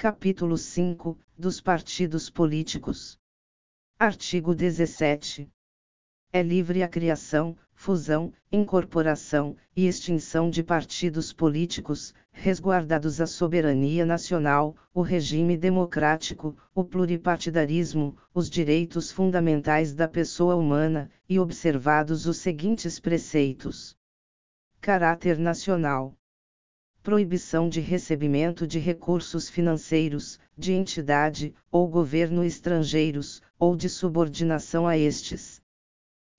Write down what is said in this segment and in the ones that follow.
Capítulo 5 dos partidos políticos. Artigo 17. É livre a criação, fusão, incorporação e extinção de partidos políticos, resguardados a soberania nacional, o regime democrático, o pluripartidarismo, os direitos fundamentais da pessoa humana, e observados os seguintes preceitos: caráter nacional. Proibição de recebimento de recursos financeiros, de entidade ou governo estrangeiros, ou de subordinação a estes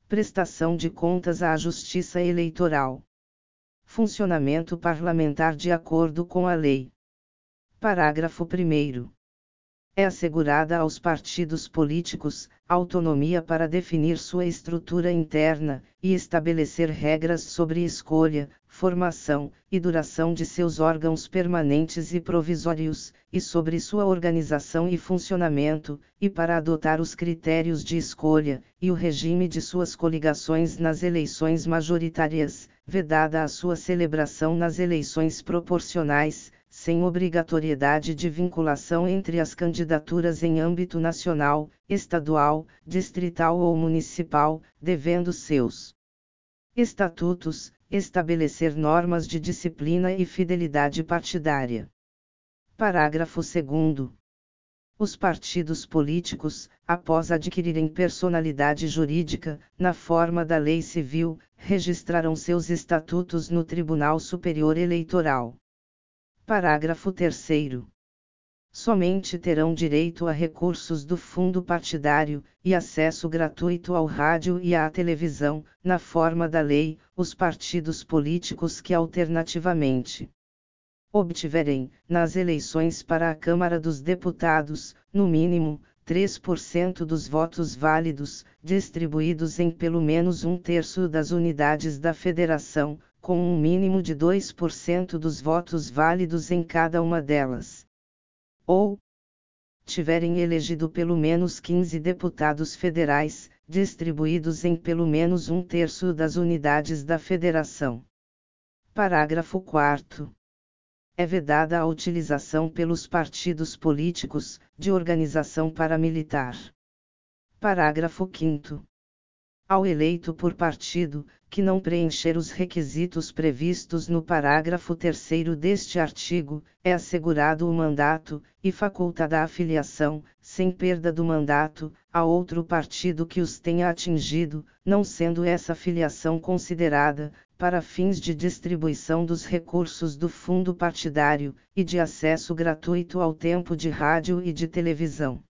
prestação de contas à Justiça Eleitoral. Funcionamento parlamentar de acordo com a lei. Parágrafo 1. É assegurada aos partidos políticos autonomia para definir sua estrutura interna e estabelecer regras sobre escolha, formação e duração de seus órgãos permanentes e provisórios, e sobre sua organização e funcionamento, e para adotar os critérios de escolha, e o regime de suas coligações nas eleições majoritárias, vedada a sua celebração nas eleições proporcionais, sem obrigatoriedade de vinculação entre as candidaturas em âmbito nacional, estadual, distrital ou municipal, devendo seus estatutos, estabelecer normas de disciplina e fidelidade partidária. Parágrafo 2. Os partidos políticos, após adquirirem personalidade jurídica, na forma da lei civil, registrarão seus estatutos no Tribunal Superior Eleitoral. Parágrafo 3 somente terão direito a recursos do fundo partidário, e acesso gratuito ao rádio e à televisão, na forma da lei, os partidos políticos que alternativamente obtiverem, nas eleições para a Câmara dos Deputados, no mínimo, 3% dos votos válidos, distribuídos em pelo menos um terço das unidades da federação, com um mínimo de 2% dos votos válidos em cada uma delas ou tiverem elegido pelo menos 15 deputados federais, distribuídos em pelo menos um terço das unidades da federação. Parágrafo 4. É vedada a utilização pelos partidos políticos, de organização paramilitar. Parágrafo 5 ao eleito por partido, que não preencher os requisitos previstos no parágrafo 3 deste artigo, é assegurado o mandato, e facultada a filiação, sem perda do mandato, a outro partido que os tenha atingido, não sendo essa filiação considerada, para fins de distribuição dos recursos do fundo partidário, e de acesso gratuito ao tempo de rádio e de televisão